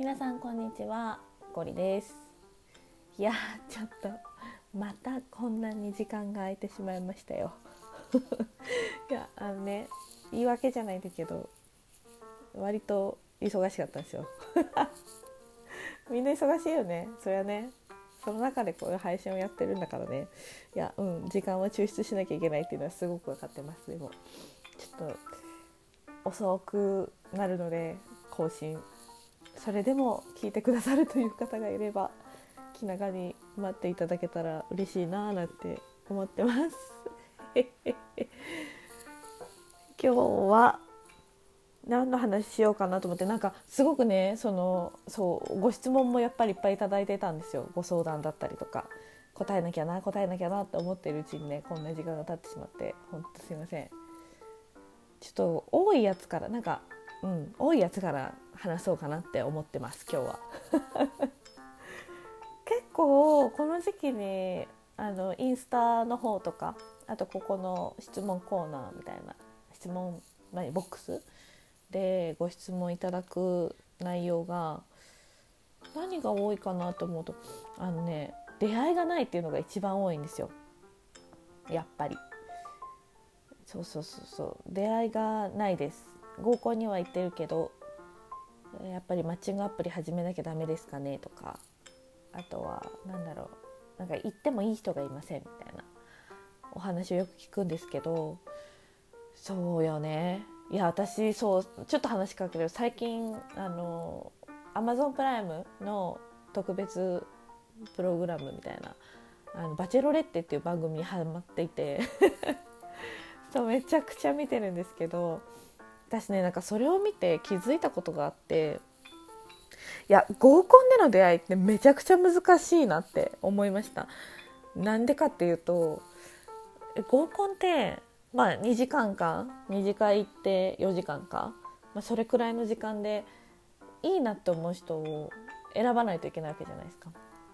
皆さんこんにちはゴリです。いやちょっとまたこんなに時間が空いてしまいましたよ。いやあのね言い訳じゃないんだけど割と忙しかったんですよ。みんな忙しいよね。それはねその中でこういう配信をやってるんだからね。いやうん時間は抽出しなきゃいけないっていうのはすごく分かってます。でもちょっと遅くなるので更新それでも聞いてくださるという方がいれば気長に待っていただけたら嬉しいなーなんて思ってます。今日は何の話しようかなと思ってなんかすごくねそのそうご質問もやっぱりいっぱい頂いてたんですよ。ご相談だったりとか答えなきゃな答えなきゃなって思ってるうちにねこんな時間が経ってしまってほんとすいません。ちょっと多いやつからなんかうん多いやつから話そうかなって思ってます今日は。結構この時期にあのインスタの方とかあとここの質問コーナーみたいな質問何ボックスでご質問いただく内容が何が多いかなと思うとあのね出会いがないっていうのが一番多いんですよ。やっぱり。そうそうそうそう。出会いがないです。合コンには行ってるけどやっぱりマッチングアプリ始めなきゃダメですかねとかあとは何だろうなんか行ってもいい人がいませんみたいなお話をよく聞くんですけどそうよね。いや私そうちょっと話しかける最近あのアマゾンプライムの特別プログラムみたいな「あのバチェロレッテ」っていう番組にハマっていて そうめちゃくちゃ見てるんですけど私ねなんかそれを見て気づいたことがあっていや合コンでの出会いってめちゃくちゃ難しいなって思いましたなんでかっていうと合コンってまあ2時間か2次会行って4時間か、まあ、それくらいの時間でいいなって思う人を選ばないといけないわけじゃないですか。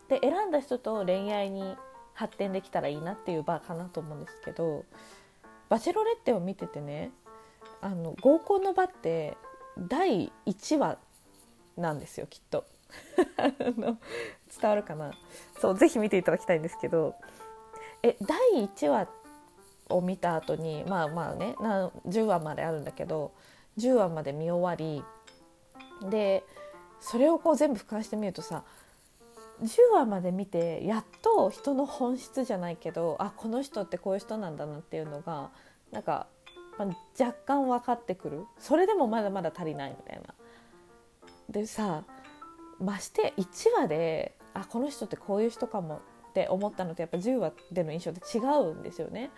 で選んだ人と恋愛に発展できたらいいなっていう場かなと思うんですけど「バチェロレッテ」を見ててねあの合コンの場って第1話なんですよきっと。伝わるかな？そうぜひ見ていただきたいんですけど。え第1話を見た後にまあまあねな10話まであるんだけど10話まで見終わりでそれをこう全部俯瞰してみるとさ10話まで見てやっと人の本質じゃないけどあこの人ってこういう人なんだなっていうのがなんかまあ、若干分かってくるそれでもまだまだ足りないみたいな。でさまして1話であこの人ってこういう人かもって思ったのとやっぱ10話での印象って違うんですよね。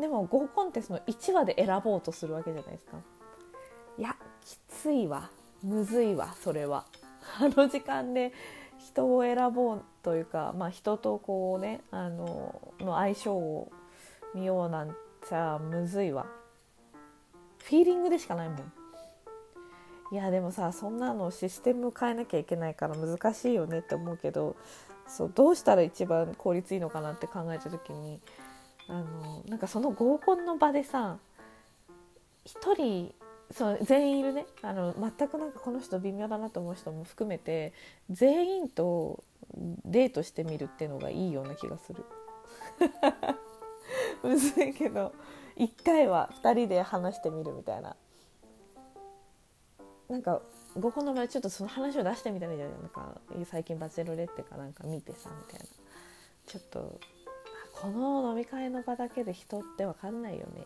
でも合コンってその1話で選ぼうとするわけじゃないですか。いやきついわむずいわそれは。あの時間で人を選ぼうというか、まあ、人とこうねあのの相性を見ようなんちゃむずいわ。フィーリングでしかないもん。いやでもさそんなのシステム変えなきゃいけないから難しいよねって思うけどそうどうしたら一番効率いいのかなって考えた時にあのなんかその合コンの場でさ1人そう全員いるね。あの全くなんかこの人微妙だなと思う人も含めて全員とデートしてみるっていうのがいいような気がする。むずいけど1回は2人で話してみるみたいな。なんか合コンの場合ちょっとその話を出してみたらいいじゃな。なんか最近バチェロレッテかなんか見てさみたいな。ちょっとこの飲み会の場だけで人って分かんないよね。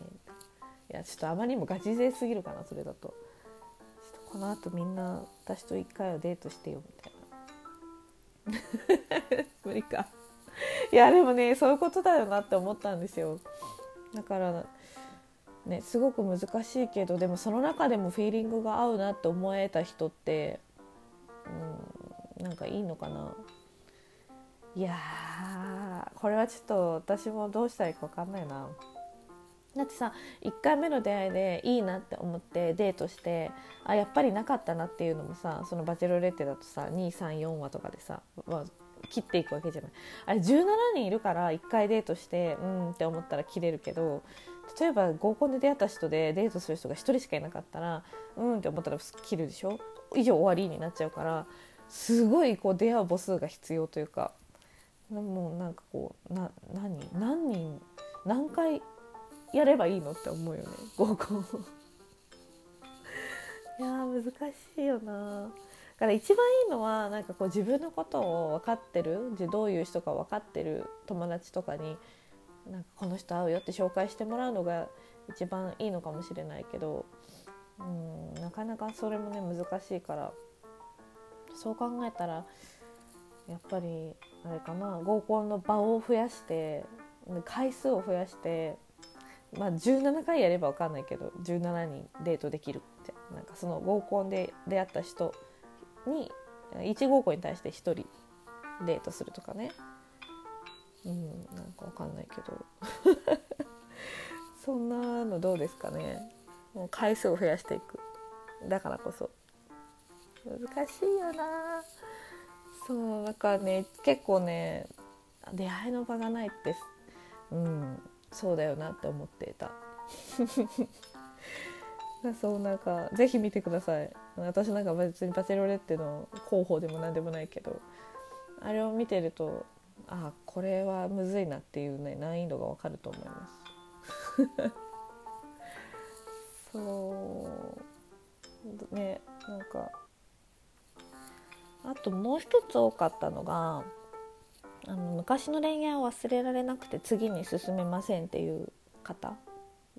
いやちょっとあまりにもガチ勢すぎるかなそれだと。ちょっとこのあとみんな私と1回はデートしてよみたいな。無理か。いやでもねそういうことだよなって思ったんですよ。だからねすごく難しいけどでもその中でもフィーリングが合うなって思えた人ってうんなんかいいのかな。いやこれはちょっと私もどうしたらいいか分かんないな。だってさ1回目の出会いでいいなって思ってデートしてあやっぱりなかったなっていうのもさそのバチェロレッテだとさ234話とかでさ、切っていくわけじゃない。あれ17人いるから1回デートしてうんって思ったら切れるけど例えば合コンで出会った人でデートする人が1人しかいなかったらうんって思ったら切るでしょ？以上終わりになっちゃうからすごいこう出会う母数が必要というかもうなんかこうな何何人何回やればいいのって思うよね合コン。いや難しいよなから一番いいのはなんかこう自分のことを分かってる。どういう人か分かってる。友達とかになんかこの人会うよって紹介してもらうのが一番いいのかもしれないけど。うんなかなかそれもね難しいから。そう考えたらやっぱりあれかな。合コンの場を増やして回数を増やしてまあ17回やれば分かんないけど17人デートできるって。なんかその合コンで出会った人に1合コンに対して1人デートするとかね。うんなんか分かんないけど。そんなのどうですかね。もう回数を増やしていく。だからこそ。難しいよな。そうだからね結構ね出会いの場がないって。うんそうだよなって思っていた。そうなんかぜひ見てください。私なんか別にバチェロレッテの候補でも何でもないけどあれを見てるとあこれはむずいなっていうね難易度がわかると思います。そう。ねなんかあともう一つ多かったのがあの昔の恋愛を忘れられなくて次に進めませんっていう方。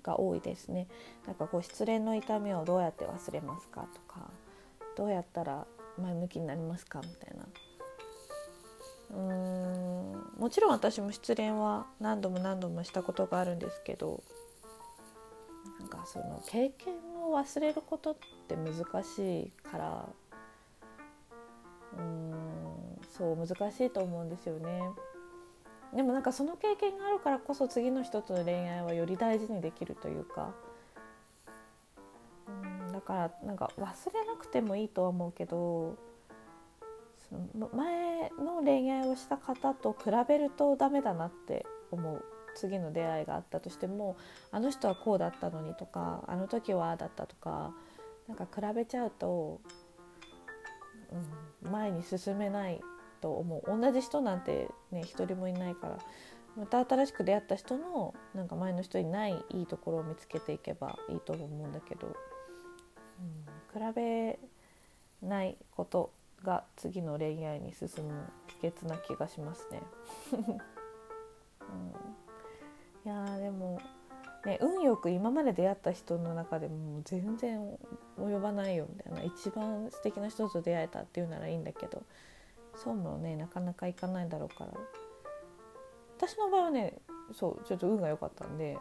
が多いですね。なんかこう失恋の痛みをどうやって忘れますかとかどうやったら前向きになりますかみたいな。うーんもちろん私も失恋は何度も何度もしたことがあるんですけどなんかその経験を忘れることって難しいからうーんそう難しいと思うんですよね。でもなんかその経験があるからこそ次の人との恋愛はより大事にできるというか。うんだからなんか忘れなくてもいいとは思うけどその前の恋愛をした方と比べるとダメだなって思う。次の出会いがあったとしてもあの人はこうだったのにとかあの時はああだったとかなんか比べちゃうと、うん、前に進めないと思う。同じ人なんてね一人もいないから。また新しく出会った人のなんか前の人にないいいところを見つけていけばいいと思うんだけど、うん、比べないことが次の恋愛に進む秘訣な気がしますね。うん、いやでも、ね、運よく今まで出会った人の中でも全然及ばないよみたいな。一番素敵な人と出会えたっていうならいいんだけど。そうもね。なかなかいかないだろうから。私の場合はねそうちょっと運が良かったんで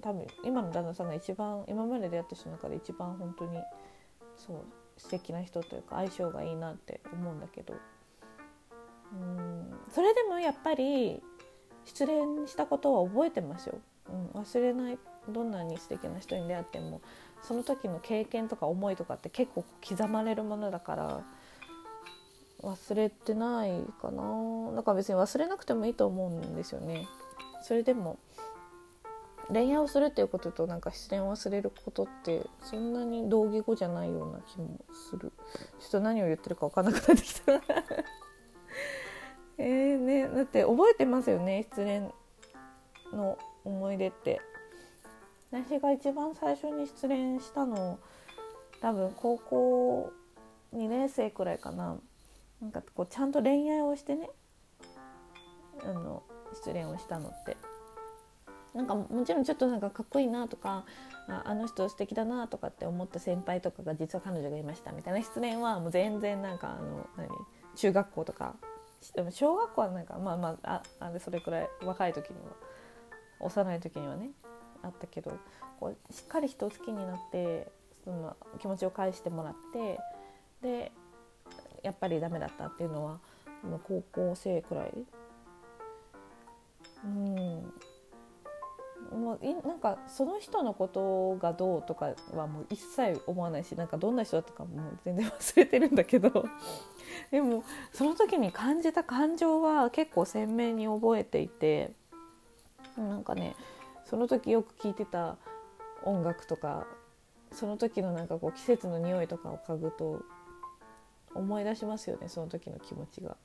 多分今の旦那さんが一番今まで出会った人の中で一番本当にそう素敵な人というか相性がいいなって思うんだけど。うんそれでもやっぱり失恋したことは覚えてますよ、うん、忘れないどんなに素敵な人に出会ってもその時の経験とか思いとかって結構刻まれるものだから忘れてないかな。だから別に忘れなくてもいいと思うんですよね。それでも恋愛をするっていうこととなんか失恋を忘れることってそんなに同義語じゃないような気もする。ちょっと何を言ってるか分かんなくなってきた。えーねだって覚えてますよね失恋の思い出って。私が一番最初に失恋したの多分高校2年生くらいかな。なんかこうちゃんと恋愛をしてねあの失恋をしたのって。なんかもちろんちょっとなんかかっこいいなとかあの人素敵だなとかって思った先輩とかが実は彼女がいましたみたいな。失恋はもう全然なんかあの何？中学校とか。小学校はなんかまあまあああそれくらい若い時には幼い時にはねあったけどこうしっかり人を好きになってその気持ちを返してもらってでやっぱりダメだったっていうのは高校生くらい？うん。もうなんかその人のことがどうとかはもう一切思わないしなんかどんな人だったかも全然忘れてるんだけど。でもその時に感じた感情は結構鮮明に覚えていてなんかねその時よく聴いてた音楽とかその時のなんかこう季節の匂いとかを嗅ぐと思い出しますよねその時の気持ちが。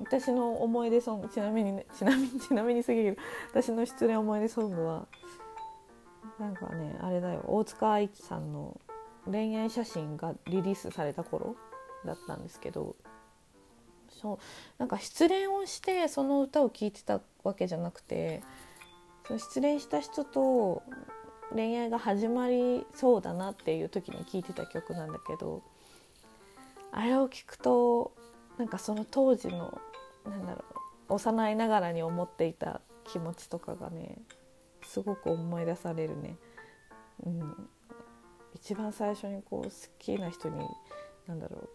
私の思い出ソングちなみに、ね、ちなみに ちなみにすぎる私の失恋思い出ソングはなんかねあれだよ大塚愛さんの恋愛写真がリリースされた頃だったんですけどそうなんか失恋をしてその歌を聴いてたわけじゃなくてその失恋した人と恋愛が始まりそうだなっていう時に聴いてた曲なんだけどあれを聞くとなんかその当時のなんだろう幼いながらに思っていた気持ちとかがねすごく思い出されるね。うん、一番最初にこう好きな人に何だろ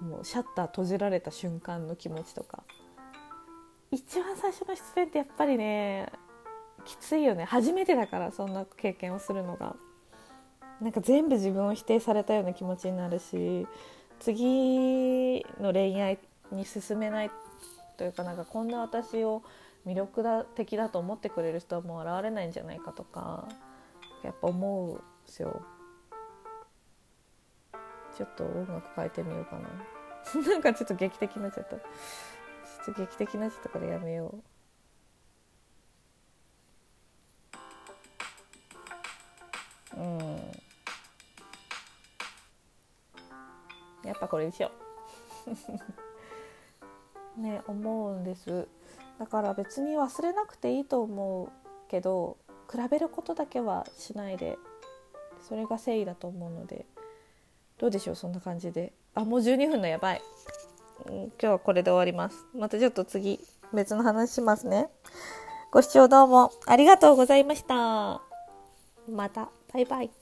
うもうシャッター閉じられた瞬間の気持ちとか。一番最初の失恋ってやっぱりねきついよね。初めてだからそんな経験をするのが。なんか全部自分を否定されたような気持ちになるし。次の恋愛に進めないというかなんかこんな私を魅力的だと思ってくれる人はもう現れないんじゃないかとかやっぱ思うんですよ。ちょっと音楽変えてみようかな。なんかちょっと劇的になっちゃった。ちょっと劇的になっちゃったからやめよう。これにしよう。ね思うんです。だから別に忘れなくていいと思うけど比べることだけはしないでそれが誠意だと思うので。どうでしょうそんな感じで。あもう12分のやばい、うん、今日はこれで終わります。またちょっと次別の話しますね。ご視聴どうもありがとうございました。また。バイバイ。